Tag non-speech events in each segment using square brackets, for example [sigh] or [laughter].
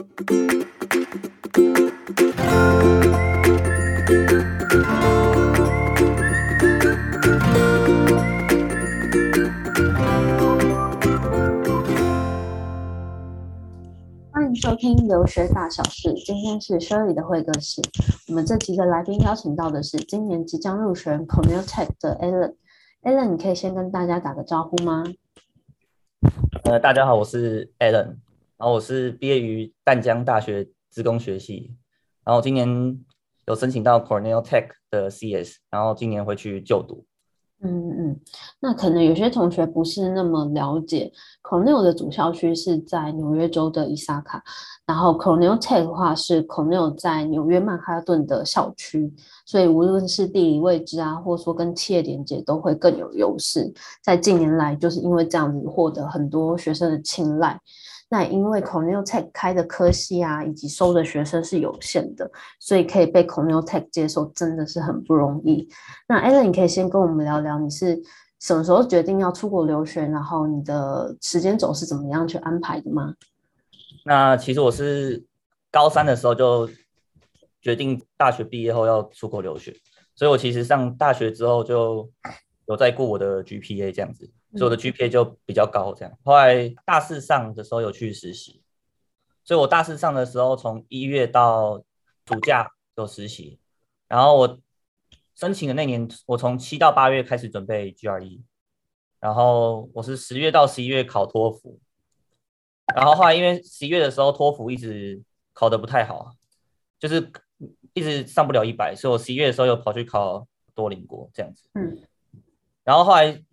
欢迎收听留学大小事，今天是 Shirley 的会客室。我们这集的来宾邀请到的是今年即将入学 Cornell Tech 的 Alan。Alan，你可以先跟大家打个招呼吗？呃，大家好，我是 Alan，然后我是毕业于淡江大学资工学系，然后今年有申请到 Cornell Tech 的 CS，然后今年会去就读。嗯嗯，那可能有些同学不是那么了解，Cornell 的主校区是在纽约州的伊萨卡，然后 Cornell Tech 的话是 Cornell 在纽约曼哈顿的校区，所以无论是地理位置啊，或者说跟企业连接都会更有优势。在近年来，就是因为这样子获得很多学生的青睐。那因为 Cornell Tech 开的科系啊，以及收的学生是有限的，所以可以被 Cornell Tech 接受，真的是很不容易。那 Alan，你可以先跟我们聊聊，你是什么时候决定要出国留学，然后你的时间轴是怎么样去安排的吗？那其实我是高三的时候就决定大学毕业后要出国留学，所以我其实上大学之后就有在顾我的 GPA 这样子。所以我的 GPA 就比较高，这样。后来大四上的时候有去实习，所以我大四上的时候从一月到暑假有实习，然后我申请的那年，我从七到八月开始准备 GRE，然后我是十月到十一月考托福，然后后来因为十一月的时候托福一直考得不太好，就是一直上不了一百，所以我十一月的时候又跑去考多邻国这样子，嗯，然后后来。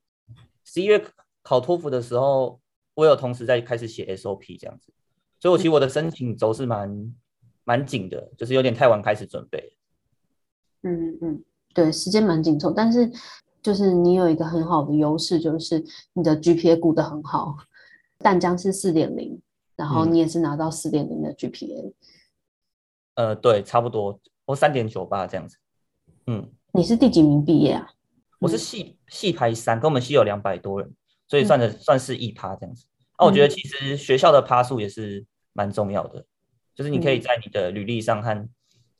十一月考托福的时候，我有同时在开始写 SOP 这样子，所以我其实我的申请轴是蛮蛮紧的，就是有点太晚开始准备。嗯嗯，对，时间蛮紧凑，但是就是你有一个很好的优势，就是你的 GPA 估得很好，淡江是四点零，然后你也是拿到四点零的 GPA。呃，对，差不多，我三点九八这样子。嗯，你是第几名毕业啊？我是系系排三，跟我们系有两百多人，所以算的、嗯、算是一趴这样子。那、啊、我觉得其实学校的趴数也是蛮重要的，就是你可以在你的履历上和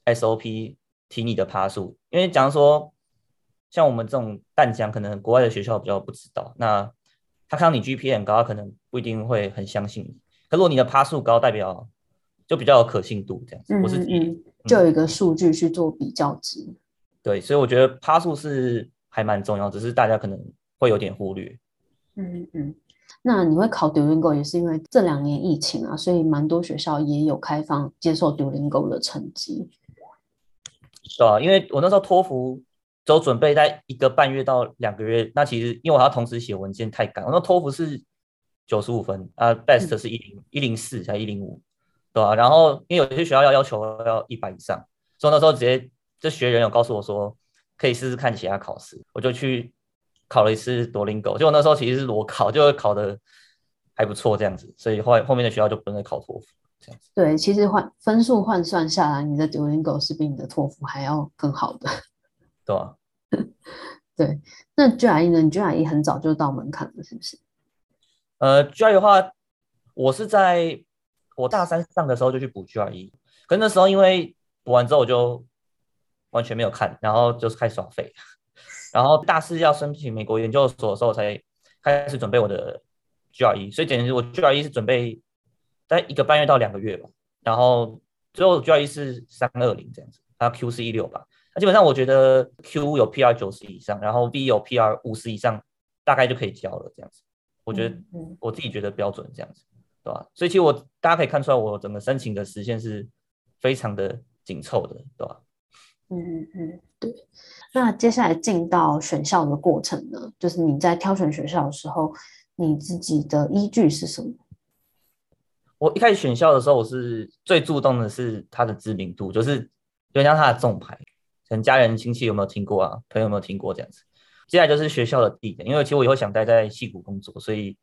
SOP 提你的趴数，因为假如说像我们这种淡江，可能国外的学校比较不知道，那他看到你 GPA 很高，他可能不一定会很相信你。可如果你的趴数高，代表就比较有可信度这样子。我是嗯，嗯，就有一个数据去做比较值。对，所以我觉得趴数是。还蛮重要，只是大家可能会有点忽略。嗯嗯，那你会考 Duolingo 也是因为这两年疫情啊，所以蛮多学校也有开放接受 Duolingo 的成绩。是啊，因为我那时候托福只有准备在一个半月到两个月，那其实因为我要同时写文件太赶，我那托福是九十五分啊，Best 是一零一零四才一零五，对吧？然后因为有些学校要要求要一百以上，所以那时候直接这学人有告诉我说。可以试试看其他考试，我就去考了一次多邻国，就那时候其实是裸考，就考的还不错这样子，所以后来后面的学校就不能考托福这样子。对，其实换分数换算下来，你的多邻国是比你的托福还要更好的。[laughs] 对啊，[laughs] 对。那 GRE 呢？你 GRE 很早就到门槛了，是不是？呃，GRE 的话，我是在我大三上的时候就去补 GRE，可是那时候因为补完之后我就。完全没有看，然后就是开始耍废，[laughs] 然后大四要申请美国研究所的时候才开始准备我的 GRE，所以简直我 GRE 是准备在一个半月到两个月吧，然后最后 GRE 是三二零这样子，然后 Q 是一六吧，那基本上我觉得 Q 有 PR 九十以上，然后 V 有 PR 五十以上，大概就可以交了这样子，我觉得我自己觉得标准这样子，对吧？所以其实我大家可以看出来，我整个申请的时间是非常的紧凑的，对吧？嗯嗯嗯，对。那接下来进到选校的过程呢？就是你在挑选学校的时候，你自己的依据是什么？我一开始选校的时候，我是最注重的是它的知名度，就是就像它的重牌，可能家人亲戚有没有听过啊？朋友有没有听过这样子？接下来就是学校的地点，因为其实我以后想待在戏谷工作，所以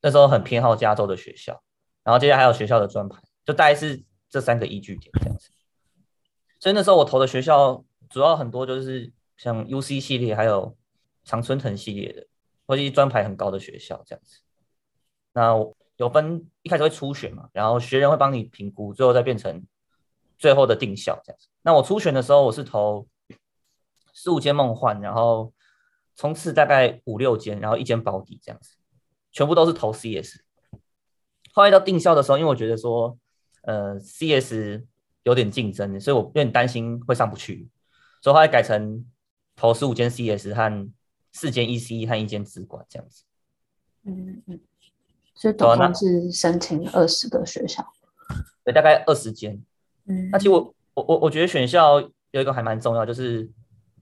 那时候很偏好加州的学校。然后接下来还有学校的专牌，就大概是这三个依据点这样子。所以那时候我投的学校主要很多就是像 UC 系列，还有常春藤系列的，或者是专排很高的学校这样子。那有分一开始会初选嘛，然后学人会帮你评估，最后再变成最后的定校这样子。那我初选的时候，我是投四五间梦幻，然后冲刺大概五六间，然后一间保底这样子，全部都是投 CS。后来到定校的时候，因为我觉得说，呃，CS 有点竞争，所以我有点担心会上不去，所以后来改成投十五间 CS 和四间 EC 和一间资管这样子。嗯嗯，所以总共是申请二十个学校，对，大概二十间。嗯，那其实我我我我觉得选校有一个还蛮重要，就是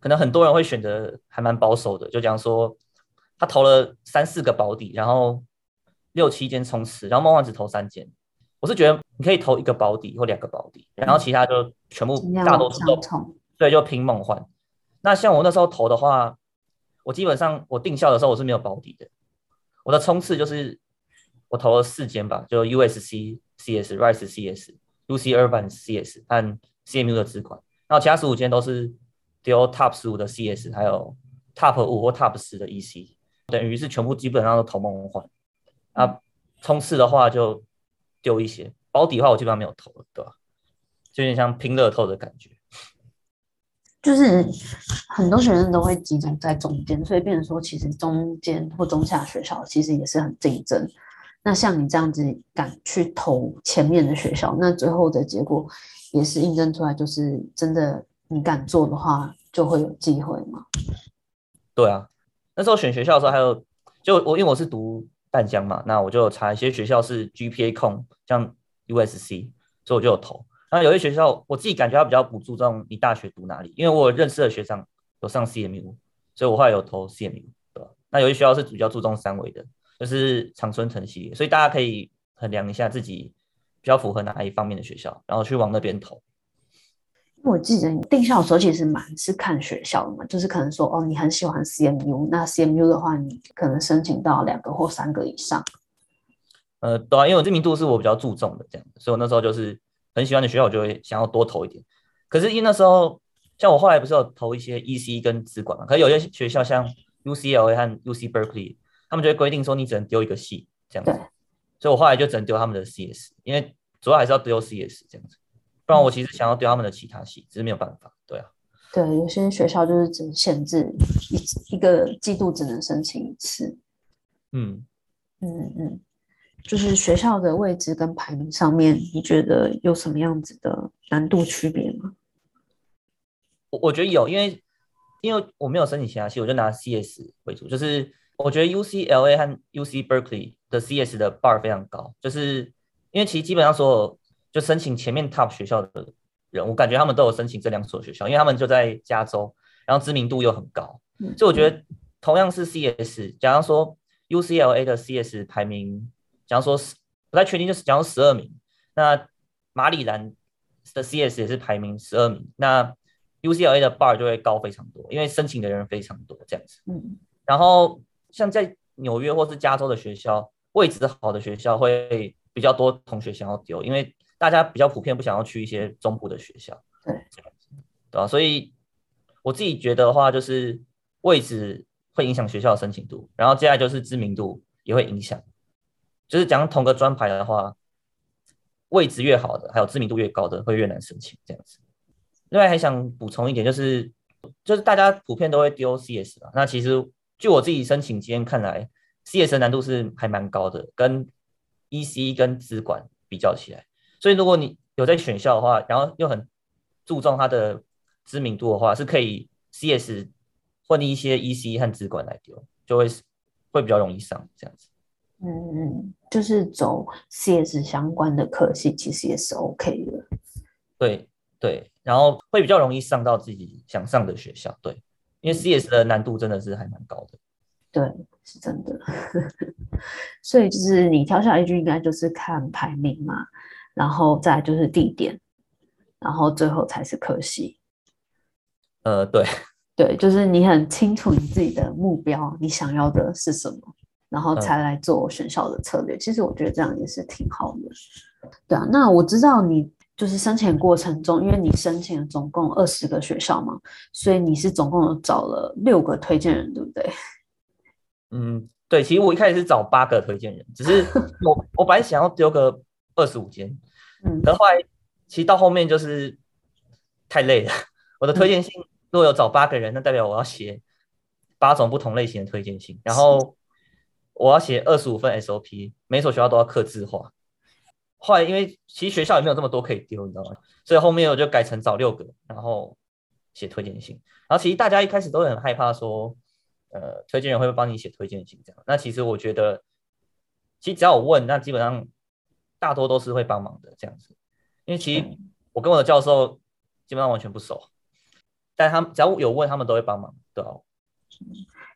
可能很多人会选择还蛮保守的，就讲说他投了三四个保底，然后六七间冲刺，然后梦幻只投三间。我是觉得你可以投一个保底或两个保底，然后其他就全部大多数都对，就拼梦幻。那像我那时候投的话，我基本上我定校的时候我是没有保底的。我的冲刺就是我投了四间吧，就 USC CS、Rice CS、UC Irvine CS 和 CMU 的资管，然后其他十五间都是丢 Top 十五的 CS，还有 Top 五或 Top 十的 EC，等于是全部基本上都投梦幻。啊，冲刺的话就丢一些，保底的话我基本上没有投了，对吧？就有点像拼乐透的感觉。就是很多学生都会集中在中间，所以变成说，其实中间或中下学校其实也是很竞争。那像你这样子敢去投前面的学校，那最后的结果也是印证出来，就是真的你敢做的话，就会有机会嘛。对啊，那时候选学校的时候，还有就我因为我是读淡江嘛，那我就查一些学校是 GPA 控，像 USC，所以我就有投。那有些学校，我自己感觉他比较不注重你大学读哪里，因为我认识的学长有上 CMU，所以我后来有投 CMU，对吧？那有些学校是比较注重三维的，就是常春藤系列，所以大家可以衡量一下自己比较符合哪一方面的学校，然后去往那边投。我记得你定校的时候其实蛮是看学校的嘛，就是可能说哦，你很喜欢 CMU，那 CMU 的话，你可能申请到两个或三个以上。呃，对啊，因为我知名度是我比较注重的，这样，所以我那时候就是。很喜欢的学校，我就会想要多投一点。可是因为那时候，像我后来不是有投一些 EC 跟资管嘛？可是有些学校像 UCLA 和 UC Berkeley，他们就会规定说你只能丢一个系这样子。所以我后来就只能丢他们的 CS，因为主要还是要丢 CS 这样子。不然我其实想要丢他们的其他系，只是没有办法。对啊。对，有些学校就是只限制一一个季度只能申请一次。嗯嗯嗯。就是学校的位置跟排名上面，你觉得有什么样子的难度区别吗？我我觉得有，因为因为我没有申请其他系，我就拿 CS 为主。就是我觉得 UCLA 和 UC Berkeley 的 CS 的 bar 非常高，就是因为其实基本上所有就申请前面 top 学校的人，我感觉他们都有申请这两所学校，因为他们就在加州，然后知名度又很高，嗯、所以我觉得同样是 CS，假如说 UCLA 的 CS 排名。假如说是不太确定，就是假如十二名，那马里兰的 CS 也是排名十二名，那 UCLA 的 bar 就会高非常多，因为申请的人非常多这样子。嗯，然后像在纽约或是加州的学校，位置好的学校会比较多同学想要丢，因为大家比较普遍不想要去一些中部的学校。对，对吧？所以我自己觉得的话，就是位置会影响学校的申请度，然后接下来就是知名度也会影响。就是讲同个专排的话，位置越好的，还有知名度越高的，会越难申请这样子。另外还想补充一点，就是就是大家普遍都会丢 CS 嘛。那其实据我自己申请经验看来，CS 的难度是还蛮高的，跟 EC 跟资管比较起来。所以如果你有在选校的话，然后又很注重它的知名度的话，是可以 CS 混一些 EC 和资管来丢，就会会比较容易上这样子。嗯嗯，就是走 CS 相关的科系，其实也是 OK 的。对对，然后会比较容易上到自己想上的学校。对，因为 CS 的难度真的是还蛮高的。对，是真的。[laughs] 所以就是你挑下一句，应该就是看排名嘛，然后再就是地点，然后最后才是科系。呃，对 [laughs] 对，就是你很清楚你自己的目标，你想要的是什么。然后才来做选校的策略，嗯，其实我觉得这样也是挺好的。对啊，那我知道你就是申请过程中，因为你申请了总共二十个学校嘛，所以你是总共有找了六个推荐人，对不对？[laughs] 嗯，对，其实我一开始是找八个推荐人，只是 [laughs] 我我本来想要丢个二十五间，嗯，然后后来其实到后面就是太累了。[laughs] 我的推荐信如果有找八个人，那代表我要写八种不同类型的推荐信，然后我要写二十五份 SOP，每所学校都要刻字化。后来因为其实学校也没有这么多可以丢，你知道吗？所以后面我就改成找六个，然后写推荐信。然后其实大家一开始都很害怕说。呃，推荐人会不会帮你写推荐信？这样，那其实我觉得，其实只要我问，那基本上大多都是会帮忙的这样子。因为其实我跟我的教授基本上完全不熟，但他们只要有问，他们都会帮忙，对吧？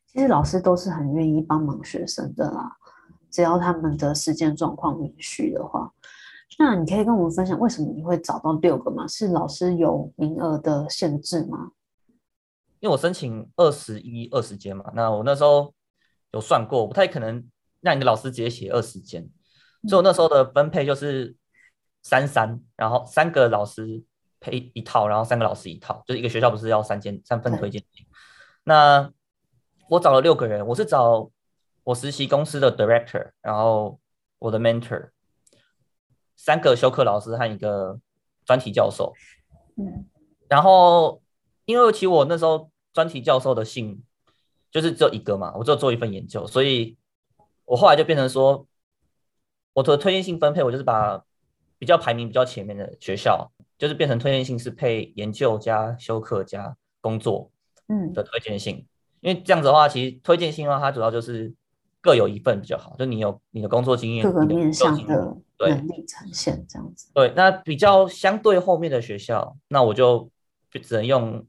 其实老师都是很愿意帮忙学生的啦，只要他们的时间状况允许的话。那你可以跟我们分享，为什么你会找到六个吗？是老师有名额的限制吗？因为我申请二十一二十间嘛，那我那时候有算过，不太可能让你的老师直接写二十间，所以我那时候的分配就是三三，然后三个老师配一套，然后三个老师一套，就是一个学校不是要三间三份推荐信。那我找了六个人，我是找我实习公司的 director，然后我的 mentor，三个修课老师和一个专题教授，嗯，然后。因为其实我那时候专题教授的信就是只有一个嘛，我只有做一份研究，所以我后来就变成说，我的推荐信分配，我就是把比较排名比较前面的学校，就是变成推荐信是配研究加修课加工作嗯的推荐信，嗯、因为这样子的话，其实推荐信的话，它主要就是各有一份比较好，就你有你的工作经验，各个面向的能力呈现这样子。对，那比较相对后面的学校，那我就就只能用。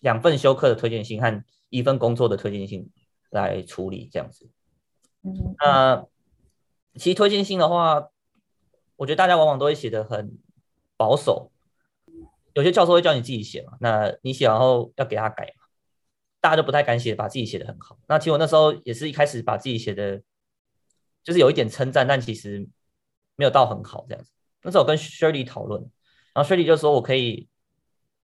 两份修课的推荐信和一份工作的推荐信来处理这样子。嗯，那其实推荐信的话，我觉得大家往往都会写的很保守。有些教授会叫你自己写嘛，那你写完后要给他改嘛，大家都不太敢写，把自己写的很好。那其实我那时候也是一开始把自己写的，就是有一点称赞，但其实没有到很好这样子。那时候我跟 Shirley 讨论，然后 Shirley 就说我可以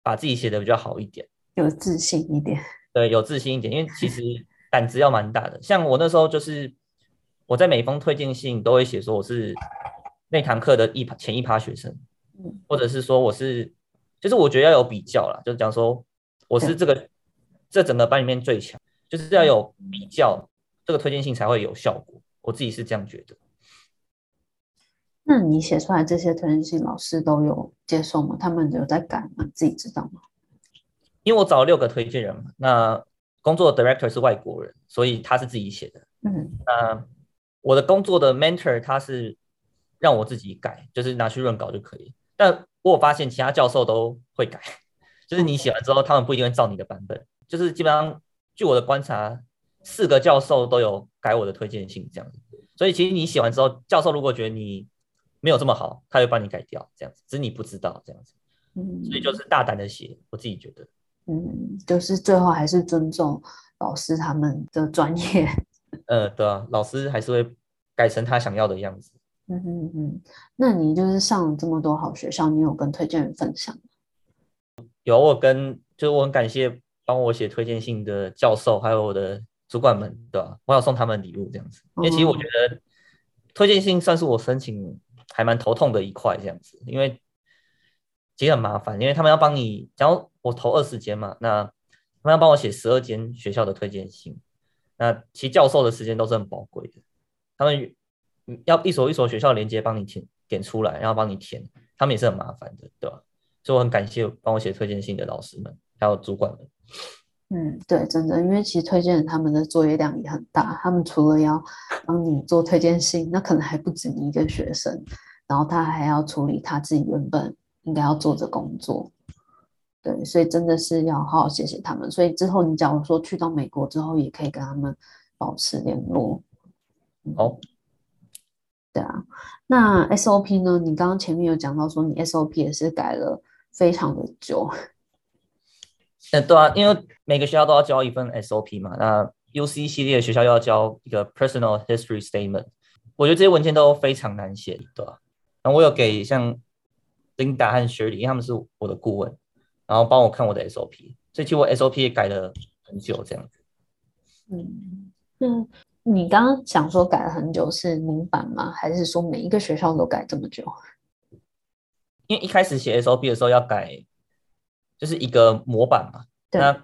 把自己写的比较好一点。有自信一点，对，有自信一点，因为其实胆子要蛮大的。像我那时候就是，我在每一封推荐信都会写说我是那堂课的一前一趴学生，或者是说我是，就是我觉得要有比较啦，就是讲说我是这个这整个班里面最强，就是要有比较，这个推荐信才会有效果。我自己是这样觉得。那你写出来这些推荐信，老师都有接受吗？他们有在改吗？自己知道吗？因为我找了六个推荐人嘛，那工作的 director 是外国人，所以他是自己写的。嗯，那我的工作的 mentor 他是让我自己改，就是拿去润稿就可以。但我发现其他教授都会改，就是你写完之后，他们不一定会照你的版本。就是基本上，据我的观察，四个教授都有改我的推荐信这样子。所以其实你写完之后，教授如果觉得你没有这么好，他会帮你改掉这样子，只是你不知道这样子。嗯，所以就是大胆的写，我自己觉得。嗯，就是最后还是尊重老师他们的专业。呃，对啊，老师还是会改成他想要的样子。嗯嗯嗯，那你就是上这么多好学校，你有跟推荐人分享吗？有，我跟就是我很感谢帮我写推荐信的教授，还有我的主管们，对吧、啊？我要送他们礼物这样子，因为其实我觉得推荐信算是我申请还蛮头痛的一块这样子，因为。其实很麻烦，因为他们要帮你，假如我投二十间嘛，那他们要帮我写十二间学校的推荐信，那其教授的时间都是很宝贵的，他们要一所一所学校连接帮你填点出来，然后帮你填，他们也是很麻烦的，对吧？所以我很感谢帮我写推荐信的老师们，还有主管们。嗯，对，真的，因为其实推荐他们的作业量也很大，他们除了要帮你做推荐信，那可能还不止你一个学生，然后他还要处理他自己原本。应该要做的工作，对，所以真的是要好好谢谢他们。所以之后你假如说去到美国之后，也可以跟他们保持联络。好、哦，对啊。那 SOP 呢？你刚刚前面有讲到说你 SOP 也是改了非常的久。[laughs] 嗯，对啊，因为每个学校都要交一份 SOP 嘛。那 UC 系列的学校要交一个 Personal History Statement，我觉得这些文件都非常难写，对吧？然后我有给像。Linda 和 Shirley，因为他们是我的顾问，然后帮我看我的 SOP，所以其实我 SOP 也改了很久这样子。嗯嗯，你刚刚想说改了很久是模板吗？还是说每一个学校都改这么久？因为一开始写 SOP 的时候要改，就是一个模板嘛。那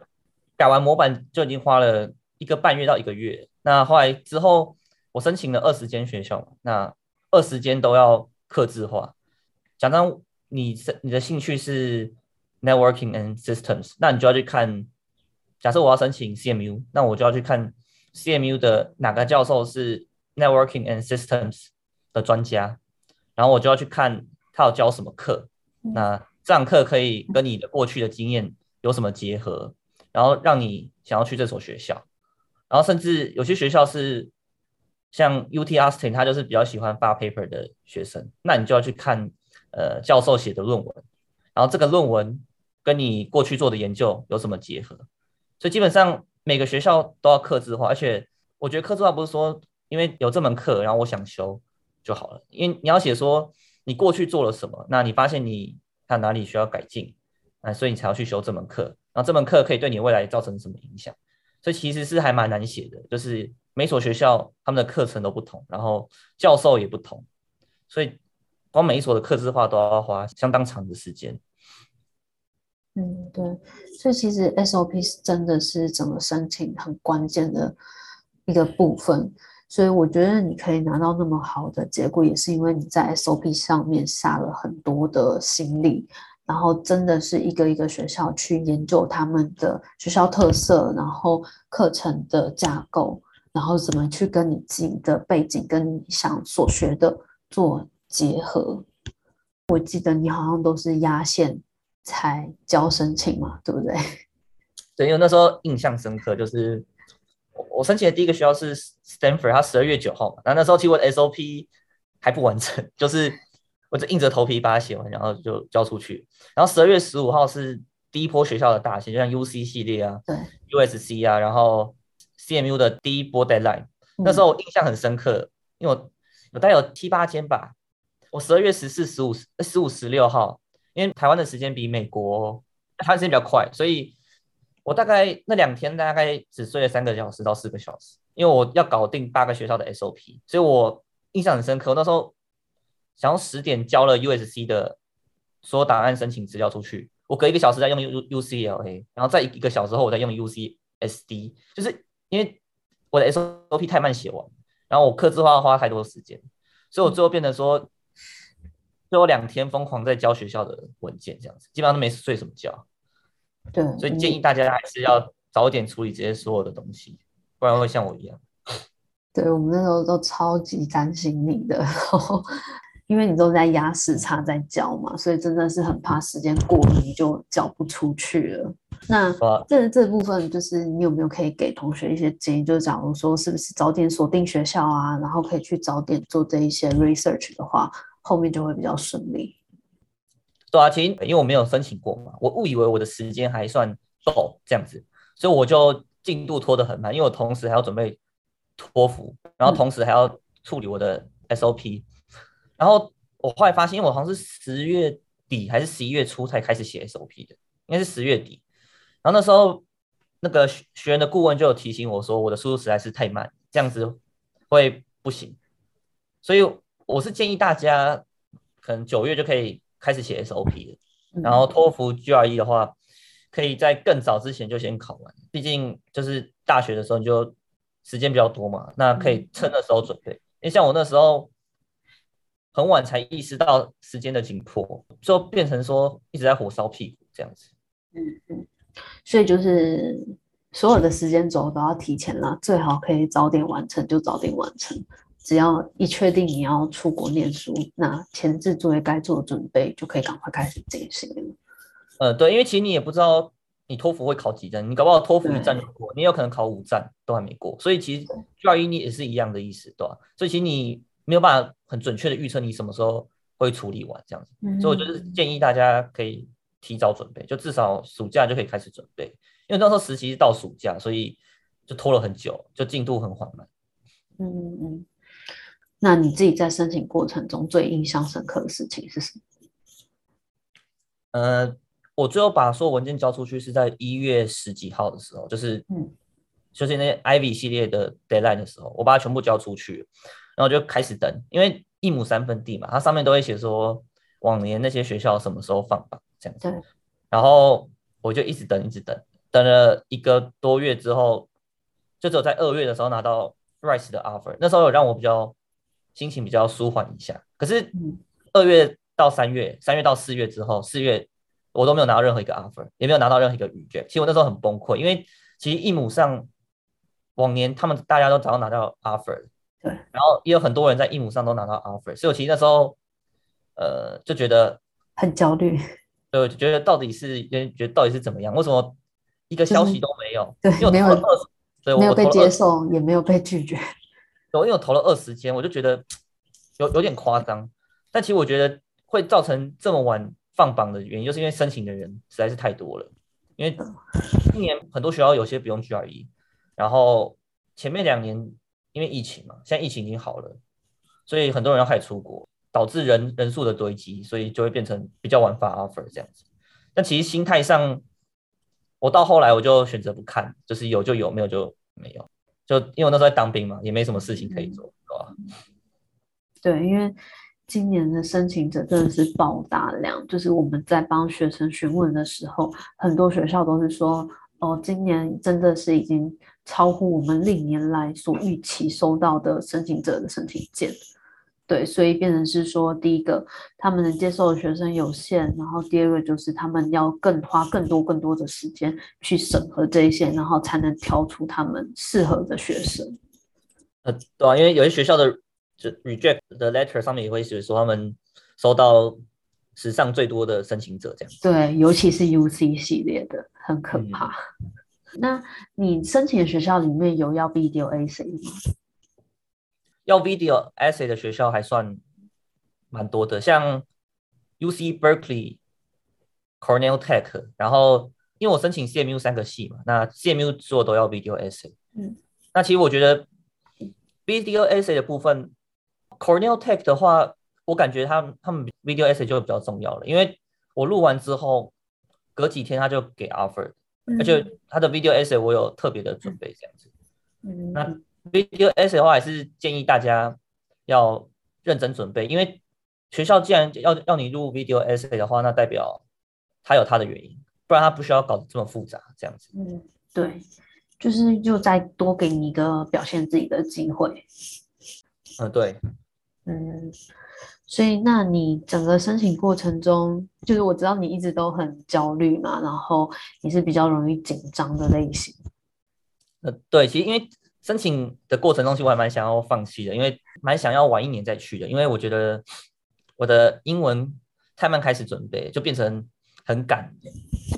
改完模板就已经花了一个半月到一个月。那后来之后，我申请了二十间学校，那二十间都要刻字化。假装你你的兴趣是 Networking and Systems，那你就要去看。假设我要申请 CMU，那我就要去看。CMU 的哪个教授是 Networking and Systems 的专家，然后我就要去看他有教什么课，那这堂课可以跟你的过去的经验有什么结合，然后让你想要去这所学校，然后甚至有些学校是像 UT Austin，他就是比较喜欢发 paper 的学生，那你就要去看呃教授写的论文，然后这个论文跟你过去做的研究有什么结合，所以基本上。每个学校都要客制化，而且我觉得客制化不是说因为有这门课，然后我想修就好了。因为你要写说你过去做了什么，那你发现你看哪里需要改进，啊，所以你才要去修这门课。然后这门课可以对你未来造成什么影响？所以其实是还蛮难写的，就是每所学校他们的课程都不同，然后教授也不同，所以光每一所的客制化都要花相当长的时间。嗯，对，所以其实 SOP 是真的是整个申请很关键的一个部分，所以我觉得你可以拿到那么好的结果，也是因为你在 SOP 上面下了很多的心力，然后真的是一个一个学校去研究他们的学校特色，然后课程的架构，然后怎么去跟你自己的背景跟你想所学的做结合。我记得你好像都是压线。才交申请嘛，对不对？对，因为那时候印象深刻，就是我申请的第一个学校是 Stanford，它十二月九号嘛，那那时候其实我的 SOP 还不完成，[laughs] 就是我就硬着头皮把它写完，然后就交出去。然后十二月十五号是第一波学校的大型，就像 UC 系列啊，对，USC 啊，然后 CMU 的第一波 deadline，嗯，那时候我印象很深刻，因为我我大概有七八间吧，我十二月十四、十五、十五、十六号。因为台湾的时间比美国，台湾时间比较快，所以我大概那两天大概只睡了三个小时到四个小时，因为我要搞定八个学校的 SOP，所以我印象很深刻。我那时候想要十点交了 USC 的所有档案申请资料出去，我隔一个小时再用 U UCLA，然后再一个小时后我再用 UCSD，就是因为我的 SOP 太慢写完，然后我刻字化花太多时间，所以我最后变成说。就我两天疯狂在交学校的文件，这样子基本上都没睡什么觉。对，所以建议大家还是要早点处理这些所有的东西，不然会像我一样。对，我们那时候都超级担心你的，然 [laughs] 后因为你都在压时差在交嘛，所以真的是很怕时间过了你就交不出去了。那这这部分就是你有没有可以给同学一些建议？就是假如说是不是早点锁定学校啊，然后可以去早点做这一些 research 的话。后面就会比较顺利。对啊，其实因为我没有申请过嘛，我误以为我的时间还算够这样子，所以我就进度拖得很慢，因为我同时还要准备托福，然后同时还要处理我的 SOP，、然后我后来发现，因为我好像是十月底还是十一月初才开始写 SOP 的，应该是十月底。然后那时候那个学员的顾问就有提醒我说，我的速度实在是太慢，这样子会不行，所以。我是建议大家，可能九月就可以开始写 SOP 了。然后托福 GRE 的话，可以在更早之前就先考完。毕竟就是大学的时候你就时间比较多嘛，那可以趁那时候准备。因为像我那时候很晚才意识到时间的紧迫，就变成说一直在火烧屁股这样子。嗯嗯，所以就是所有的时间轴都要提前了，最好可以早点完成就早点完成。只要一确定你要出国念书，那前置作业该做的准备就可以赶快开始进行了。呃，对，因为其实你也不知道你托福会考几站，你搞不好托福一站就过，你有可能考五站都还没过，所以其实 GRE 你也是一样的意思，对吧？所以其实你没有办法很准确的预测你什么时候会处理完这样子，嗯、所以我就是建议大家可以提早准备，就至少暑假就可以开始准备，因为那时候实习是到暑假，所以就拖了很久，就进度很缓慢。嗯嗯嗯。那你自己在申请过程中最印象深刻的事情是什么？呃，我最后把所有文件交出去是在一月十几号的时候，就是嗯就是那些 Ivy 系列的 deadline 的时候，我把它全部交出去，然后就开始等，因为一亩三分地嘛，它上面都会写说往年那些学校什么时候放榜这样子。对。然后我就一直等，一直等，等了一个多月之后，就只有在二月的时候拿到 Rice 的 offer，那时候有让我比较心情比较舒缓一下。可是二月到三月，三月到四月之后，四月我都没有拿到任何一个 offer，也没有拿到任何一个 reject。其实我那时候很崩溃，因为其实一亩上往年他们大家都早就拿到 offer，对，然后也有很多人在一亩上都拿到 offer，所以我其实那时候呃就觉得很焦虑。就觉得到底是，觉得到底是怎么样？为什么一个消息都没有？就是、对，没有，对，没有被接受，也没有被拒绝。因为我投了二十间，我就觉得有有点夸张。但其实我觉得会造成这么晚放榜的原因，就是因为申请的人实在是太多了。因为今年很多学校有些不用 GRE，然后前面两年因为疫情嘛，现在疫情已经好了，所以很多人要开始出国。导致人人数的堆积，所以就会变成比较晚发 offer 这样子。但其实心态上，我到后来我就选择不看，就是有就有，没有就没有。就因为我那时候在当兵嘛，也没什么事情可以做，对吧？对，因为今年的申请者真的是爆大量，就是我们在帮学生询问的时候，很多学校都是说，哦，今年真的是已经超乎我们历年来所预期收到的申请者的申请件。对，所以变成是说，第一个，他们能接受的学生有限，然后第二个就是他们要更花更多更多的时间去审核这一些，然后才能挑出他们适合的学生。呃，对啊，因为有些学校的就 reject 的 letter 上面也会写说他们收到史上最多的申请者这样。对，尤其是 UC 系列的，很可怕。嗯、那你申请的学校里面有要 video essay 吗？要 video essay 的学校还算蛮多的，像 UC Berkeley、Cornell Tech，然后因为我申请 CMU 三个系嘛，那 CMU 所有都要 video essay。嗯，那其实我觉得 video essay 的部分，Cornell Tech 的话，我感觉他们他们 video essay 就比较重要了，因为我录完之后，隔几天他就给 offer，嗯，而且他的 video essay 我有特别的准备这样子。嗯，那。Video essay 的话，还是建议大家要认真准备，因为学校既然要要你录 video essay 的话，那代表他有他的原因，不然他不需要搞得这么复杂，这样子。嗯，对，就是就再多给你一个表现自己的机会。嗯，对，嗯，所以那你整个申请过程中，就是我知道你一直都很焦虑嘛，然后你是比较容易紧张的类型。呃，对，其实因为。申请的过程中，其实我还蛮想要放弃的，因为蛮想要晚一年再去的，因为我觉得我的英文太慢开始准备，就变成很赶，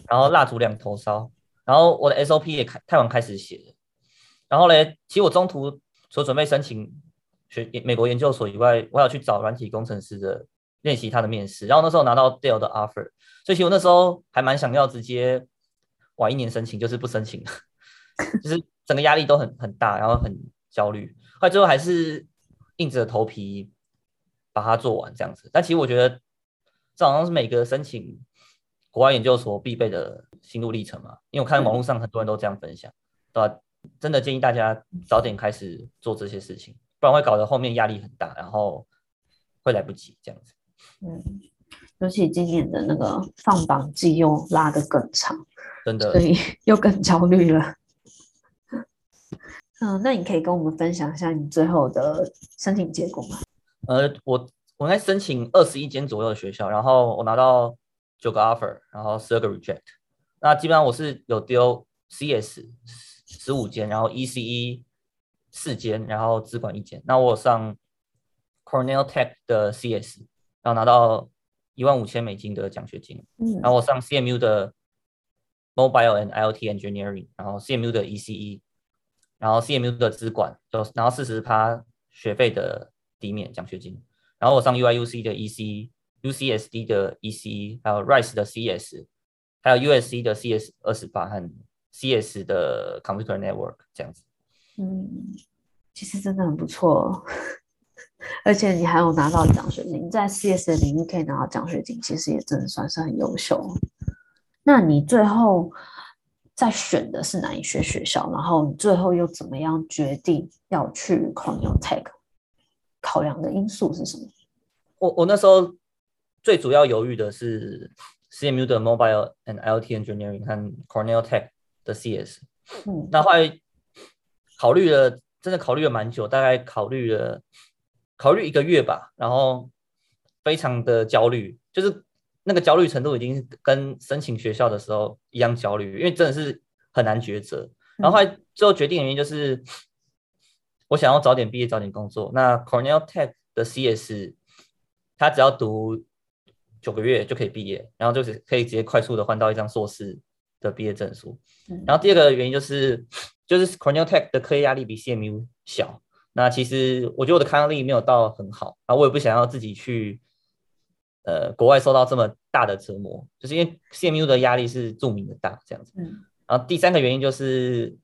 然后蜡烛两头烧，然后我的 SOP 也开太晚开始写，然后嘞，其实我中途除准备申请学美国研究所以外，我要去找软体工程师的练习他的面试，然后那时候拿到 Dell 的 offer，所以其实我那时候还蛮想要直接晚一年申请，就是不申请，就是。整个压力都很很大，然后很焦虑，后来最后还是硬着头皮把它做完这样子。但其实我觉得这好像是每个申请国外研究所必备的心路历程嘛，因为我看网络上很多人都这样分享，对吧？真的建议大家早点开始做这些事情，不然会搞得后面压力很大，然后会来不及这样子。嗯，尤其今年的那个放榜季又拉得更长，真的，所以又更焦虑了。嗯，那你可以跟我们分享一下你最后的申请结果吗？呃，我我应该申请二十一间左右的学校，然后我拿到九个 offer，然后十二个 reject。那基本上我是有丢 CS 十五间，然后 ECE 四间，然后资管一间。那我有上 Cornell Tech 的 CS，然后拿到一万五千美金的奖学金。嗯，然后我上 CMU 的 Mobile and IoT Engineering，然后 CMU 的 ECE。然后 CMU 的资管就然后四十趴学费的抵免奖学金，然后我上 UIUC 的 EC、UCSD 的 EC，还有 Rice 的 CS，还有 USC 的 CS 二十八和 CS 的 Computer Network 这样子。嗯，其实真的很不错，而且你还有拿到奖学金，在 CS 的领域可以拿到奖学金，其实也真的算是很优秀。那你最后？在选的是哪一些学校，然后你最后又怎么样决定要去 Cornell Tech？考量的因素是什么？我我那时候最主要犹豫的是 CMU 的 Mobile and IoT Engineering 和 Cornell Tech 的 CS。嗯，那后来考虑了，真的考虑了蛮久，大概考虑了考虑一个月吧，然后非常的焦虑，就是那个焦虑程度已经跟申请学校的时候一样焦虑，因为真的是很难抉择。然后后来最后决定的原因就是。我想要早点毕业，早点工作。那 Cornell Tech 的 CS，他只要读九个月就可以毕业，然后就是可以直接快速的换到一张硕士的毕业证书。然后第二个原因就是，就是 Cornell Tech 的课业压力比 CMU 小。那其实我觉得我的抗压力没有到很好，然后我也不想要自己去呃国外受到这么大的折磨，就是因为 CMU 的压力是著名的大这样子。然后第三个原因就是，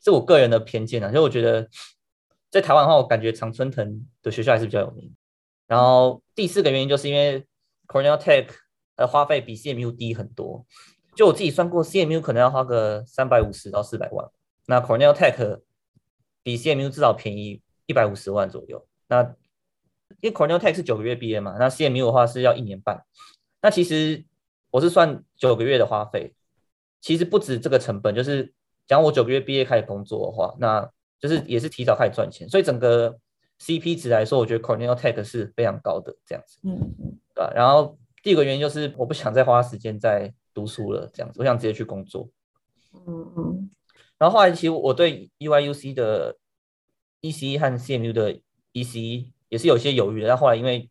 是我个人的偏见啊，就我觉得。在台湾的话，我感觉常春藤的学校还是比较有名。然后第四个原因就是因为 Cornell Tech 的花费比 CMU 低很多。就我自己算过，CMU 可能要花个三百五十到四百万，那 Cornell Tech 比 CMU 至少便宜一百五十万左右。那因为 Cornell Tech 是九个月毕业嘛，那 CMU 的话是要一年半。那其实我是算九个月的花费，其实不止这个成本，就是讲我九个月毕业开始工作的话，那就是也是提早开始赚钱，所以整个 CP 值来说，我觉得 Cornell Tech 是非常高的这样子。嗯嗯，对。然后第二个原因就是我不想再花时间在读书了，这样子，我想直接去工作。嗯嗯。然后后来其实我对 UIUC 的 ECE 和 CMU 的 ECE 也是有些犹豫的，但后来因为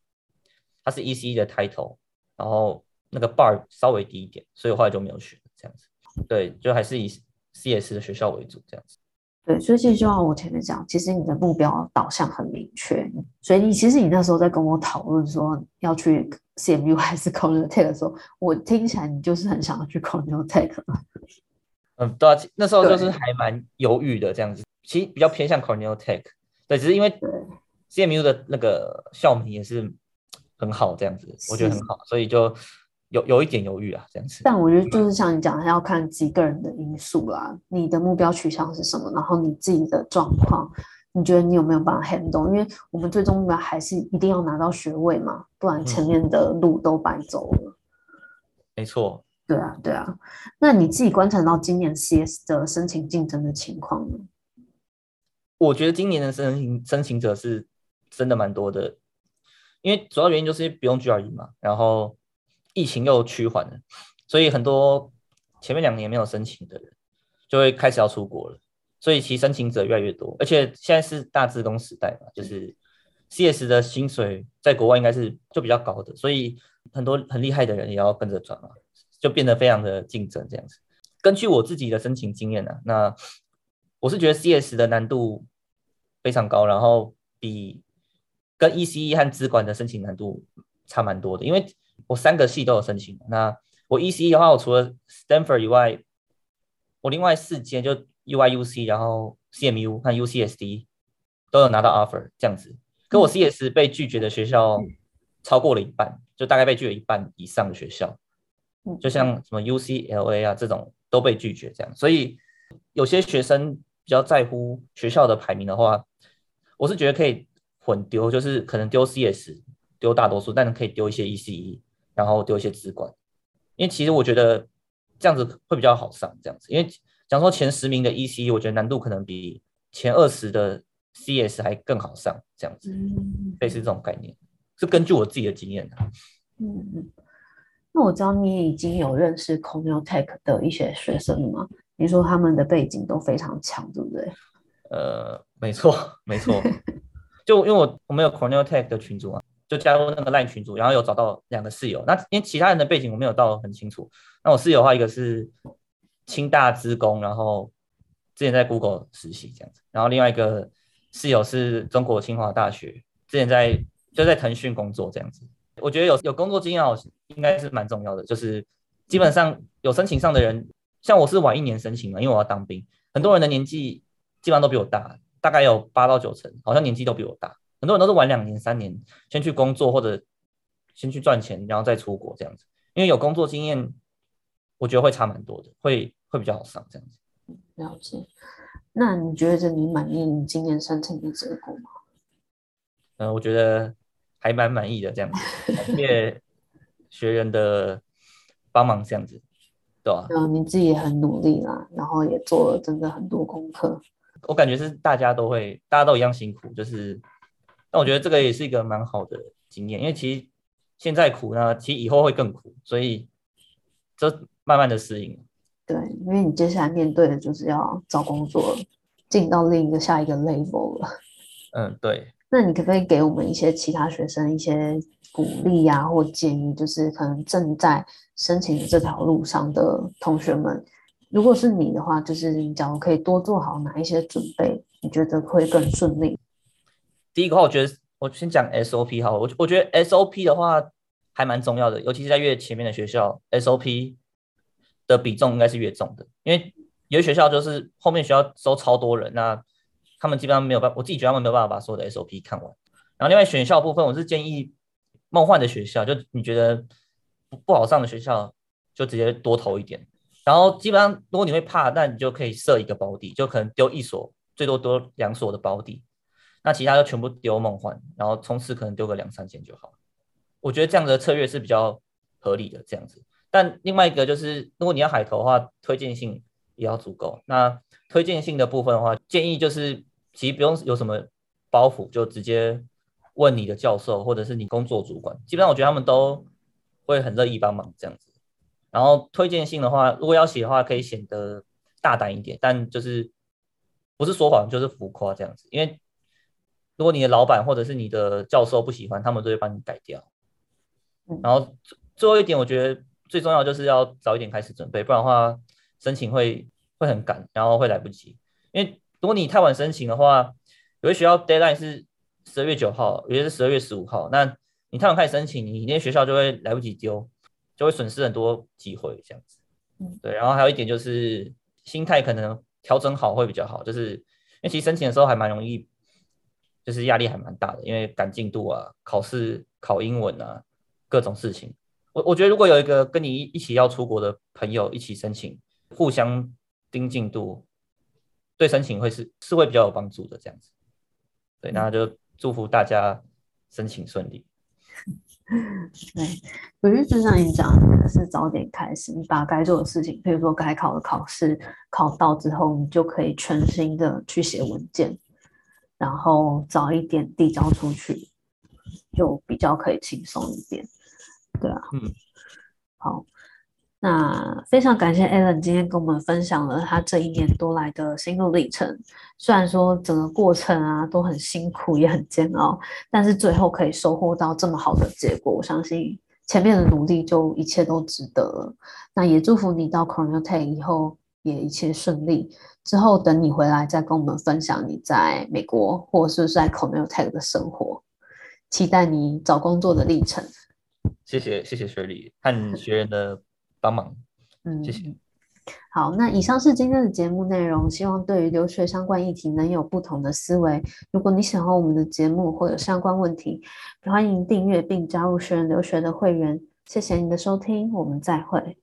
它是 ECE 的 title，然后那个 bar 稍微低一点，所以我后来就没有选这样子。对，就还是以 CS 的学校为主这样子。对，所以其实就像我前面讲，其实你的目标导向很明确，所以你其实你那时候在跟我讨论说要去 CMU 还是 Cornell Tech 的时候，我听起来你就是很想要去 Cornell Tech。嗯，对啊，那时候就是还蛮犹豫的这样子，其实比较偏向 Cornell Tech。对，只是因为 CMU 的那个校名也是很好这样子，我觉得很好，所以就。有有一点犹豫啊，这样子。但我觉得就是像你讲的，要看几个人的因素啦。你的目标取向是什么？然后你自己的状况，你觉得你有没有办法 handle？因为我们最终目标还是一定要拿到学位嘛，不然前面的路都白走了。嗯、没错。对啊，对啊。那你自己观察到今年 CS 的申请竞争的情况呢？我觉得今年的申请申请者是真的蛮多的，因为主要原因就是不用 GRE 嘛，然后。疫情又趋缓了，所以很多前面两年没有申请的人就会开始要出国了，所以其申请者越来越多，而且现在是大自工时代嘛，就是 CS 的薪水在国外应该是就比较高的，所以很多很厉害的人也要跟着转嘛，就变得非常的竞争这样子。根据我自己的申请经验呢、啊，那我是觉得 CS 的难度非常高，然后比跟 ECE 和资管的申请难度差蛮多的，因为。我三个系都有申请。那我 ECE 的话，我除了 Stanford 以外，我另外四间就 UIUC，然后 CMU 和 UCSD 都有拿到 offer 这样子。可我 CS 被拒绝的学校超过了一半，就大概被拒了一半以上的学校，就像什么 UCLA 啊这种都被拒绝这样。所以有些学生比较在乎学校的排名的话，我是觉得可以混丢，就是可能丢 CS 丢大多数，但是可以丢一些 ECE。然后丢一些资管，因为其实我觉得这样子会比较好上，这样子，因为讲说前十名的 ECE，我觉得难度可能比前二十的 CS 还更好上，这样子，类似这种概念，是根据我自己的经验的。嗯嗯，那我知道你已经有认识 Cornell Tech 的一些学生了吗？你说他们的背景都非常强，对不对？呃，没错，没错，就因为我我们有 Cornell Tech 的群组啊。就加入那个 LINE 群组，然后有找到两个室友。那因为其他人的背景我没有到很清楚。那我室友的话，一个是清大资工，然后之前在 Google 实习这样子。然后另外一个室友是中国清华大学，之前在就在腾讯工作这样子。我觉得有有工作经验应该是蛮重要的。就是基本上有申请上的人，像我是晚一年申请嘛，因为我要当兵。很多人的年纪基本上都比我大，大概有八到九成，好像年纪都比我大。很多人都是晚两年、三年先去工作，或者先去赚钱，然后再出国这样子。因为有工作经验，我觉得会差蛮多的，会会比较好上这样子。了解。那你觉得你满意你今年申请的结果吗？嗯、呃，我觉得还蛮满意的这样子，感谢学员的帮忙这样子，对吧、啊？嗯，你自己也很努力啦，然后也做了真的很多功课。我感觉是大家都会，大家都一样辛苦，就是，但我觉得这个也是一个蛮好的经验，因为其实现在苦呢，其实以后会更苦，所以就慢慢的适应。对，因为你接下来面对的就是要找工作，进到另一个下一个 level 了。嗯，对。那你可不可以给我们一些其他学生一些鼓励呀、啊，或建议？就是可能正在申请的这条路上的同学们，如果是你的话，就是你假如可以多做好哪一些准备，你觉得会更顺利？第一个话，我觉得我先讲 SOP 好，我我觉得 SOP 的话还蛮重要的，尤其是在越前面的学校，SOP。的比重应该是越重的，因为有些学校就是后面学校收超多人，那他们基本上没有办法，我自己觉得他们没有办法把所有的 SOP 看完。然后另外选校部分，我是建议梦幻的学校，就你觉得不不好上的学校，就直接多投一点。然后基本上如果你会怕，那你就可以设一个保底，就可能丢一所，最多丢两所的保底，那其他就全部丢梦幻，然后冲刺可能丢个两三千就好。我觉得这样的策略是比较合理的，这样子。但另外一个就是，如果你要海投的话，推荐信也要足够。那推荐信的部分的话，建议就是其实不用有什么包袱，就直接问你的教授或者是你工作主管。基本上我觉得他们都会很乐意帮忙这样子。然后推荐信的话，如果要写的话，可以显得大胆一点，但就是不是说谎就是浮夸这样子。因为如果你的老板或者是你的教授不喜欢，他们都会帮你改掉。然后最后一点，我觉得。最重要就是要早一点开始准备，不然的话申请会会很赶，然后会来不及。因为如果你太晚申请的话，有些学校 deadline 是十二月九号，有些是十二月十五号，那你太晚开始申请，你那些学校就会来不及丢，就会损失很多机会这样子。对，然后还有一点就是心态可能调整好会比较好，就是因为其实申请的时候还蛮容易，就是压力还蛮大的，因为赶进度啊、考试考英文啊各种事情。我我觉得如果有一个跟你一起要出国的朋友一起申请，互相盯进度，对申请会是是会比较有帮助的这样子。对，那就祝福大家申请顺利。[laughs] 对，我觉得就像你讲的，是早点开始，你把该做的事情，比如说该考的考试考到之后，你就可以全心的去写文件，然后早一点递交出去，就比较可以轻松一点。对啊，嗯，好，那非常感谢 Alan 今天跟我们分享了他这一年多来的心路历程。虽然说整个过程啊都很辛苦也很煎熬，但是最后可以收获到这么好的结果，我相信前面的努力就一切都值得了。那也祝福你到 Cornell Tech 以后也一切顺利。之后等你回来再跟我们分享你在美国或者是在 Cornell Tech 的生活，期待你找工作的历程。谢谢谢谢雪莉和学员的帮忙。嗯谢。谢好那以上是今天的节目内容希望对于留学相关议题能有不同的思维。如果你喜欢我们的节目或有相关问题欢迎订阅并加入学员留学的会员。谢谢你的收听我们再会。